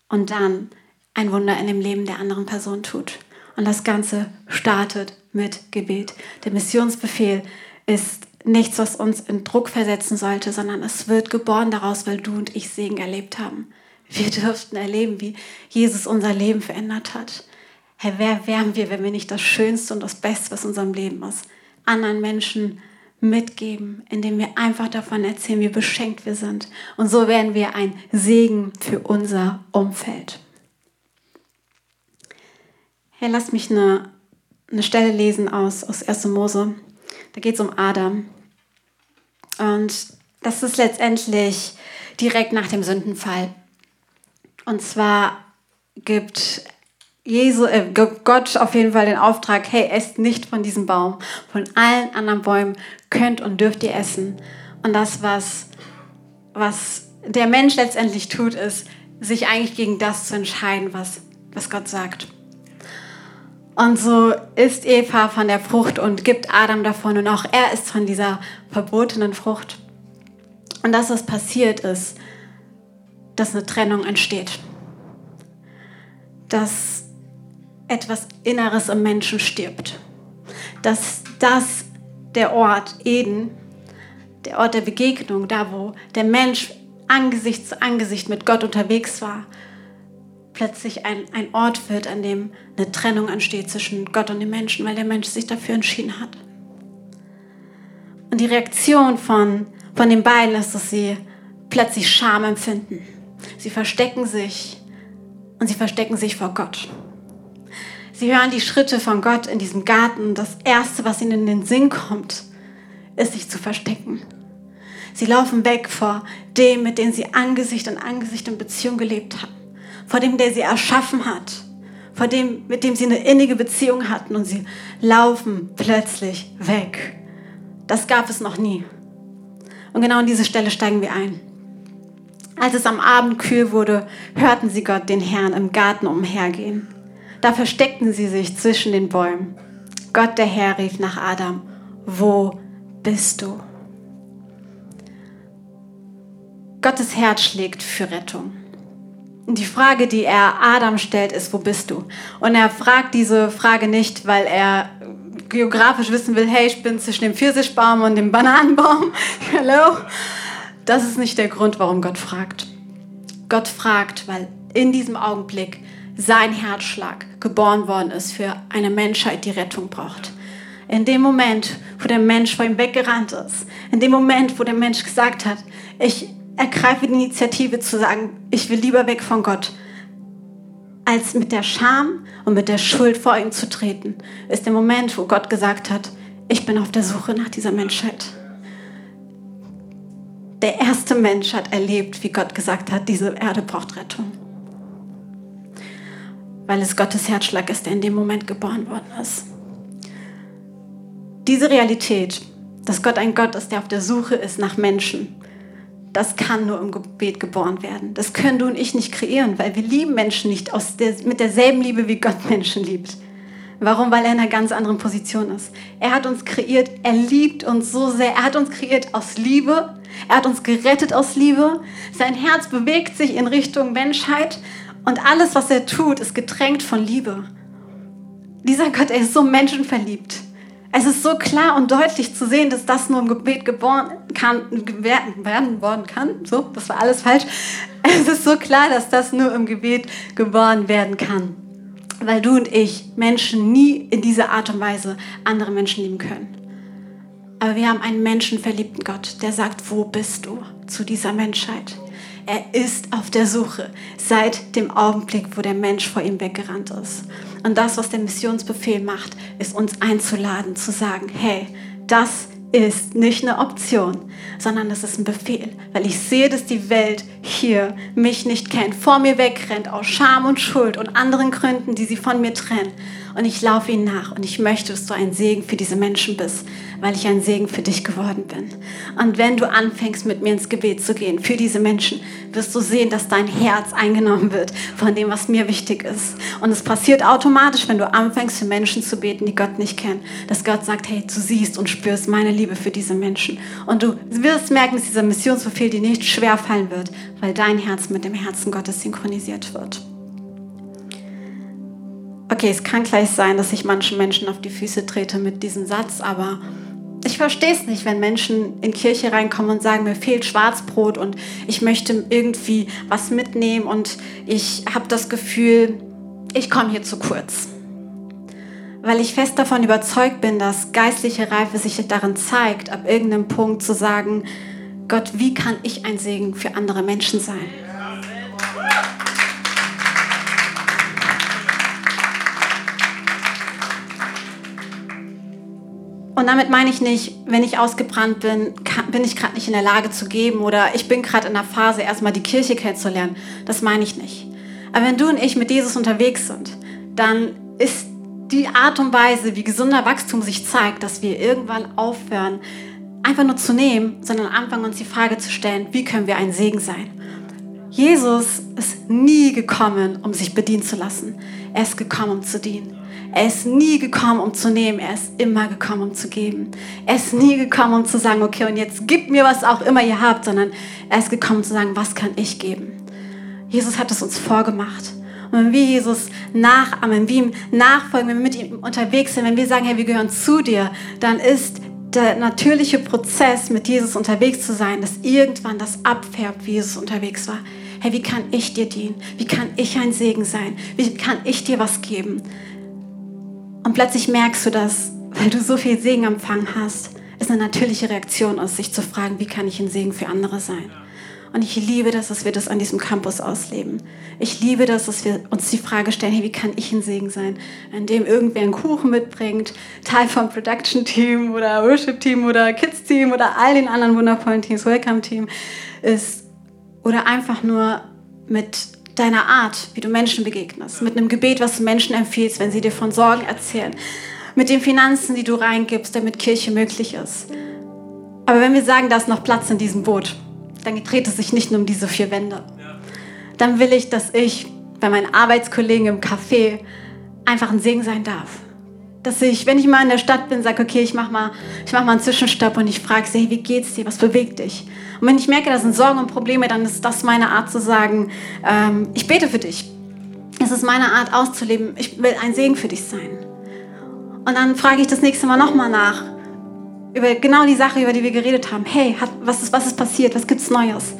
Speaker 2: Und dann ein Wunder in dem Leben der anderen Person tut. Und das Ganze startet mit Gebet. Der Missionsbefehl ist nichts, was uns in Druck versetzen sollte, sondern es wird geboren daraus, weil du und ich Segen erlebt haben. Wir dürften erleben, wie Jesus unser Leben verändert hat. Herr, wer wären wir, wenn wir nicht das Schönste und das Beste, was in unserem Leben ist, anderen Menschen mitgeben, indem wir einfach davon erzählen, wie beschenkt wir sind. Und so werden wir ein Segen für unser Umfeld. Herr, lass mich eine eine Stelle lesen aus, aus 1. Mose. Da geht es um Adam. Und das ist letztendlich direkt nach dem Sündenfall. Und zwar gibt Jesu, äh, Gott auf jeden Fall den Auftrag, hey, esst nicht von diesem Baum. Von allen anderen Bäumen könnt und dürft ihr essen. Und das, was, was der Mensch letztendlich tut, ist, sich eigentlich gegen das zu entscheiden, was, was Gott sagt. Und so isst Eva von der Frucht und gibt Adam davon und auch er isst von dieser verbotenen Frucht. Und das, was passiert ist, dass eine Trennung entsteht. Dass etwas Inneres im Menschen stirbt. Dass das der Ort Eden, der Ort der Begegnung, da wo der Mensch Angesicht zu Angesicht mit Gott unterwegs war, plötzlich ein, ein Ort wird, an dem eine Trennung entsteht zwischen Gott und dem Menschen, weil der Mensch sich dafür entschieden hat. Und die Reaktion von, von den beiden ist, dass sie plötzlich Scham empfinden. Sie verstecken sich und sie verstecken sich vor Gott. Sie hören die Schritte von Gott in diesem Garten. Das Erste, was ihnen in den Sinn kommt, ist sich zu verstecken. Sie laufen weg vor dem, mit dem sie Angesicht an Angesicht in Beziehung gelebt haben vor dem, der sie erschaffen hat, vor dem, mit dem sie eine innige Beziehung hatten und sie laufen plötzlich weg. Das gab es noch nie. Und genau an diese Stelle steigen wir ein. Als es am Abend kühl wurde, hörten sie Gott, den Herrn, im Garten umhergehen. Da versteckten sie sich zwischen den Bäumen. Gott, der Herr, rief nach Adam, wo bist du? Gottes Herz schlägt für Rettung. Die Frage, die er Adam stellt, ist, wo bist du? Und er fragt diese Frage nicht, weil er geografisch wissen will, hey, ich bin zwischen dem Pfirsichbaum und dem Bananenbaum. Hallo? Das ist nicht der Grund, warum Gott fragt. Gott fragt, weil in diesem Augenblick sein Herzschlag geboren worden ist für eine Menschheit, die Rettung braucht. In dem Moment, wo der Mensch vor ihm weggerannt ist, in dem Moment, wo der Mensch gesagt hat, ich ergreife die Initiative zu sagen, ich will lieber weg von Gott, als mit der Scham und mit der Schuld vor ihm zu treten, ist der Moment, wo Gott gesagt hat, ich bin auf der Suche nach dieser Menschheit. Der erste Mensch hat erlebt, wie Gott gesagt hat, diese Erde braucht Rettung. Weil es Gottes Herzschlag ist, der in dem Moment geboren worden ist. Diese Realität, dass Gott ein Gott ist, der auf der Suche ist nach Menschen, das kann nur im Gebet geboren werden. Das können du und ich nicht kreieren, weil wir lieben Menschen nicht der, mit derselben Liebe, wie Gott Menschen liebt. Warum? Weil er in einer ganz anderen Position ist. Er hat uns kreiert, er liebt uns so sehr. Er hat uns kreiert aus Liebe. Er hat uns gerettet aus Liebe. Sein Herz bewegt sich in Richtung Menschheit und alles, was er tut, ist getränkt von Liebe. Dieser Gott, er ist so menschenverliebt. Es ist so klar und deutlich zu sehen, dass das nur im Gebet geboren kann, werden worden kann. So, das war alles falsch. Es ist so klar, dass das nur im Gebet geboren werden kann. Weil du und ich Menschen nie in dieser Art und Weise andere Menschen lieben können. Aber wir haben einen menschenverliebten Gott, der sagt, wo bist du zu dieser Menschheit? Er ist auf der Suche seit dem Augenblick, wo der Mensch vor ihm weggerannt ist. Und das, was der Missionsbefehl macht, ist uns einzuladen, zu sagen, hey, das ist nicht eine Option, sondern das ist ein Befehl, weil ich sehe, dass die Welt hier mich nicht kennt, vor mir wegrennt aus Scham und Schuld und anderen Gründen, die sie von mir trennen. Und ich laufe ihnen nach und ich möchte, dass du ein Segen für diese Menschen bist, weil ich ein Segen für dich geworden bin. Und wenn du anfängst, mit mir ins Gebet zu gehen für diese Menschen, wirst du sehen, dass dein Herz eingenommen wird von dem, was mir wichtig ist. Und es passiert automatisch, wenn du anfängst, für Menschen zu beten, die Gott nicht kennen, dass Gott sagt, hey, du siehst und spürst meine Liebe für diese Menschen. Und du wirst merken, dass dieser Missionsbefehl dir nicht schwer fallen wird, weil dein Herz mit dem Herzen Gottes synchronisiert wird. Okay, es kann gleich sein, dass ich manchen Menschen auf die Füße trete mit diesem Satz, aber ich verstehe es nicht, wenn Menschen in Kirche reinkommen und sagen, mir fehlt Schwarzbrot und ich möchte irgendwie was mitnehmen und ich habe das Gefühl, ich komme hier zu kurz. Weil ich fest davon überzeugt bin, dass geistliche Reife sich darin zeigt, ab irgendeinem Punkt zu sagen, Gott, wie kann ich ein Segen für andere Menschen sein? Und damit meine ich nicht, wenn ich ausgebrannt bin, kann, bin ich gerade nicht in der Lage zu geben oder ich bin gerade in der Phase, erstmal die Kirche kennenzulernen. Das meine ich nicht. Aber wenn du und ich mit Jesus unterwegs sind, dann ist die Art und Weise, wie gesunder Wachstum sich zeigt, dass wir irgendwann aufhören, einfach nur zu nehmen, sondern anfangen uns die Frage zu stellen, wie können wir ein Segen sein? Jesus ist nie gekommen, um sich bedienen zu lassen. Er ist gekommen, um zu dienen. Er ist nie gekommen, um zu nehmen. Er ist immer gekommen, um zu geben. Er ist nie gekommen, um zu sagen, okay, und jetzt gebt mir, was auch immer ihr habt, sondern er ist gekommen, um zu sagen, was kann ich geben? Jesus hat es uns vorgemacht. Und wenn wir Jesus nachahmen, wenn ihm nachfolgen, wenn wir mit ihm unterwegs sind, wenn wir sagen, hey, wir gehören zu dir, dann ist der natürliche Prozess, mit Jesus unterwegs zu sein, dass irgendwann das abfärbt, wie Jesus unterwegs war. Hey, wie kann ich dir dienen? Wie kann ich ein Segen sein? Wie kann ich dir was geben? Und plötzlich merkst du das, weil du so viel Segen empfangen hast, ist eine natürliche Reaktion aus sich zu fragen, wie kann ich ein Segen für andere sein? Und ich liebe das, dass wir das an diesem Campus ausleben. Ich liebe das, dass wir uns die Frage stellen, hey, wie kann ich ein Segen sein? Indem irgendwer einen Kuchen mitbringt, Teil vom Production-Team oder Worship-Team oder Kids-Team oder all den anderen wundervollen Teams, Welcome-Team ist. Oder einfach nur mit deiner Art, wie du Menschen begegnest, mit einem Gebet, was du Menschen empfiehlst, wenn sie dir von Sorgen erzählen, mit den Finanzen, die du reingibst, damit Kirche möglich ist. Aber wenn wir sagen, da ist noch Platz in diesem Boot, dann dreht es sich nicht nur um diese vier Wände. Dann will ich, dass ich bei meinen Arbeitskollegen im Café einfach ein Segen sein darf. Dass ich, wenn ich mal in der Stadt bin, sage, okay, ich mache mal, mach mal einen Zwischenstopp und ich frage sie, hey, wie geht's dir, was bewegt dich? Und wenn ich merke, das sind Sorgen und Probleme, dann ist das meine Art zu sagen, ähm, ich bete für dich. Es ist meine Art auszuleben, ich will ein Segen für dich sein. Und dann frage ich das nächste Mal nochmal nach, über genau die Sache, über die wir geredet haben. Hey, hat, was, ist, was ist passiert? Was gibt's Neues?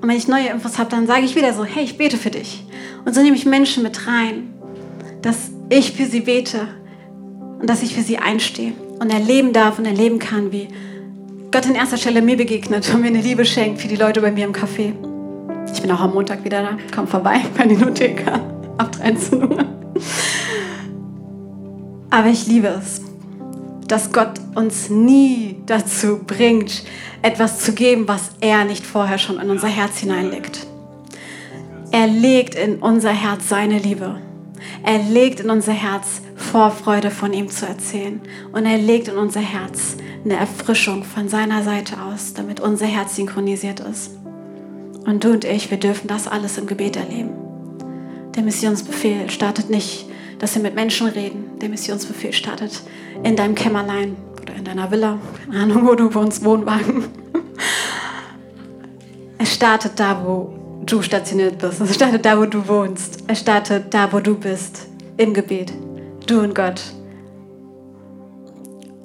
Speaker 2: Und wenn ich neue Infos habe, dann sage ich wieder so, hey, ich bete für dich. Und so nehme ich Menschen mit rein, dass ich für sie bete und dass ich für sie einstehe und erleben darf und erleben kann, wie Gott in erster Stelle mir begegnet und mir eine Liebe schenkt für die Leute bei mir im Café. Ich bin auch am Montag wieder da. Komm vorbei bei den Notheka ab 13 Uhr. Aber ich liebe es, dass Gott uns nie dazu bringt, etwas zu geben, was er nicht vorher schon in unser Herz hineinlegt. Er legt in unser Herz seine Liebe. Er legt in unser Herz Vorfreude von ihm zu erzählen. Und er legt in unser Herz eine Erfrischung von seiner Seite aus, damit unser Herz synchronisiert ist. Und du und ich, wir dürfen das alles im Gebet erleben. Der Missionsbefehl startet nicht dass wir mit Menschen reden. Der Missionsbefehl startet in deinem Kämmerlein oder in deiner Villa, keine Ahnung, wo du wohnst, Wohnwagen. Es startet da, wo du stationiert bist. Es startet da, wo du wohnst. Es startet da, wo du bist, im Gebet. Du und Gott.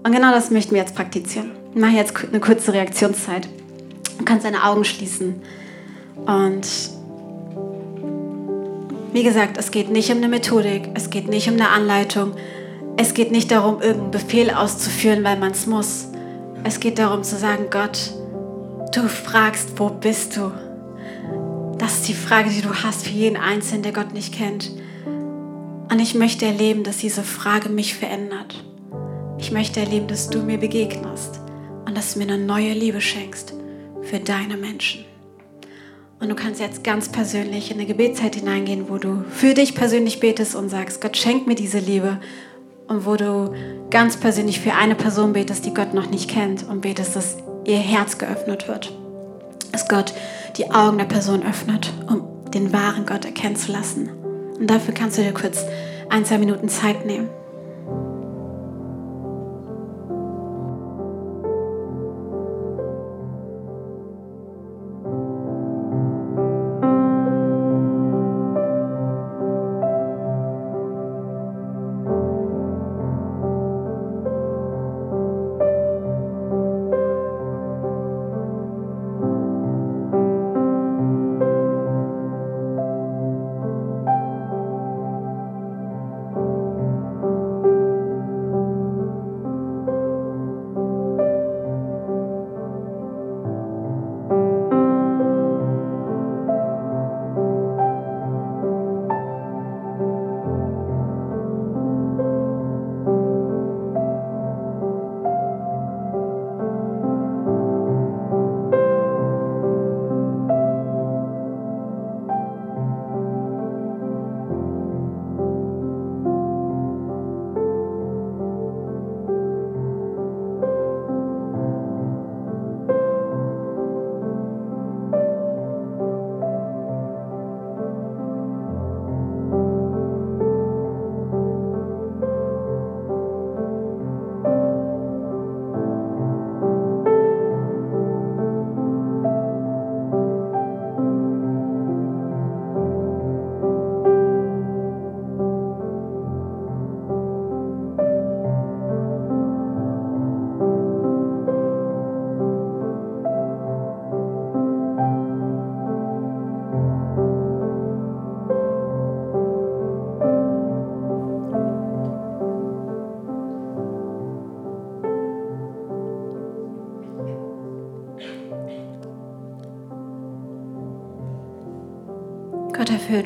Speaker 2: Und genau das möchten wir jetzt praktizieren. Ich mache jetzt eine kurze Reaktionszeit. Du kannst deine Augen schließen. Und wie gesagt, es geht nicht um eine Methodik, es geht nicht um eine Anleitung, es geht nicht darum, irgendeinen Befehl auszuführen, weil man es muss. Es geht darum zu sagen, Gott, du fragst, wo bist du? Das ist die Frage, die du hast für jeden Einzelnen, der Gott nicht kennt. Und ich möchte erleben, dass diese Frage mich verändert. Ich möchte erleben, dass du mir begegnest und dass du mir eine neue Liebe schenkst für deine Menschen. Und du kannst jetzt ganz persönlich in eine Gebetszeit hineingehen, wo du für dich persönlich betest und sagst, Gott schenkt mir diese Liebe. Und wo du ganz persönlich für eine Person betest, die Gott noch nicht kennt und betest, dass ihr Herz geöffnet wird. Dass Gott die Augen der Person öffnet, um den wahren Gott erkennen zu lassen. Und dafür kannst du dir kurz ein, zwei Minuten Zeit nehmen.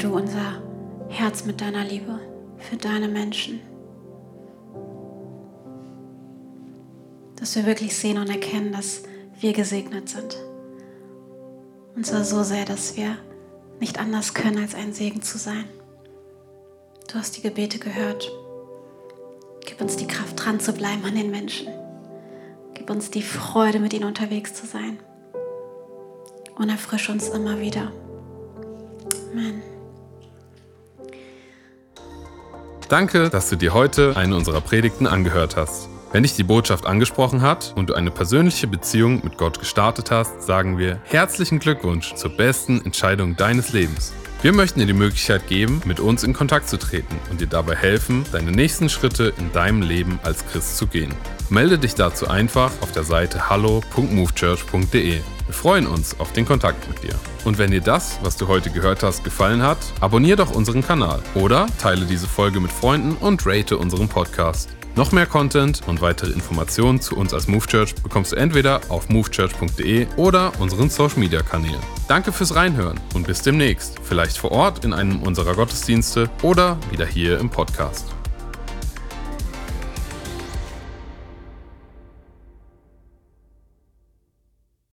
Speaker 2: Du unser Herz mit deiner Liebe für deine Menschen. Dass wir wirklich sehen und erkennen, dass wir gesegnet sind. Und zwar so sehr, dass wir nicht anders können, als ein Segen zu sein. Du hast die Gebete gehört. Gib uns die Kraft, dran zu bleiben an den Menschen. Gib uns die Freude, mit ihnen unterwegs zu sein. Und erfrisch uns immer wieder. Amen.
Speaker 1: Danke, dass du dir heute eine unserer Predigten angehört hast. Wenn dich die Botschaft angesprochen hat und du eine persönliche Beziehung mit Gott gestartet hast, sagen wir herzlichen Glückwunsch zur besten Entscheidung deines Lebens. Wir möchten dir die Möglichkeit geben, mit uns in Kontakt zu treten und dir dabei helfen, deine nächsten Schritte in deinem Leben als Christ zu gehen. Melde dich dazu einfach auf der Seite hallo.movechurch.de. Wir freuen uns auf den Kontakt mit dir. Und wenn dir das, was du heute gehört hast, gefallen hat, abonniere doch unseren Kanal oder teile diese Folge mit Freunden und rate unseren Podcast. Noch mehr Content und weitere Informationen zu uns als Move Church bekommst du entweder auf movechurch.de oder unseren Social Media Kanälen. Danke fürs Reinhören und bis demnächst, vielleicht vor Ort in einem unserer Gottesdienste oder wieder hier im Podcast.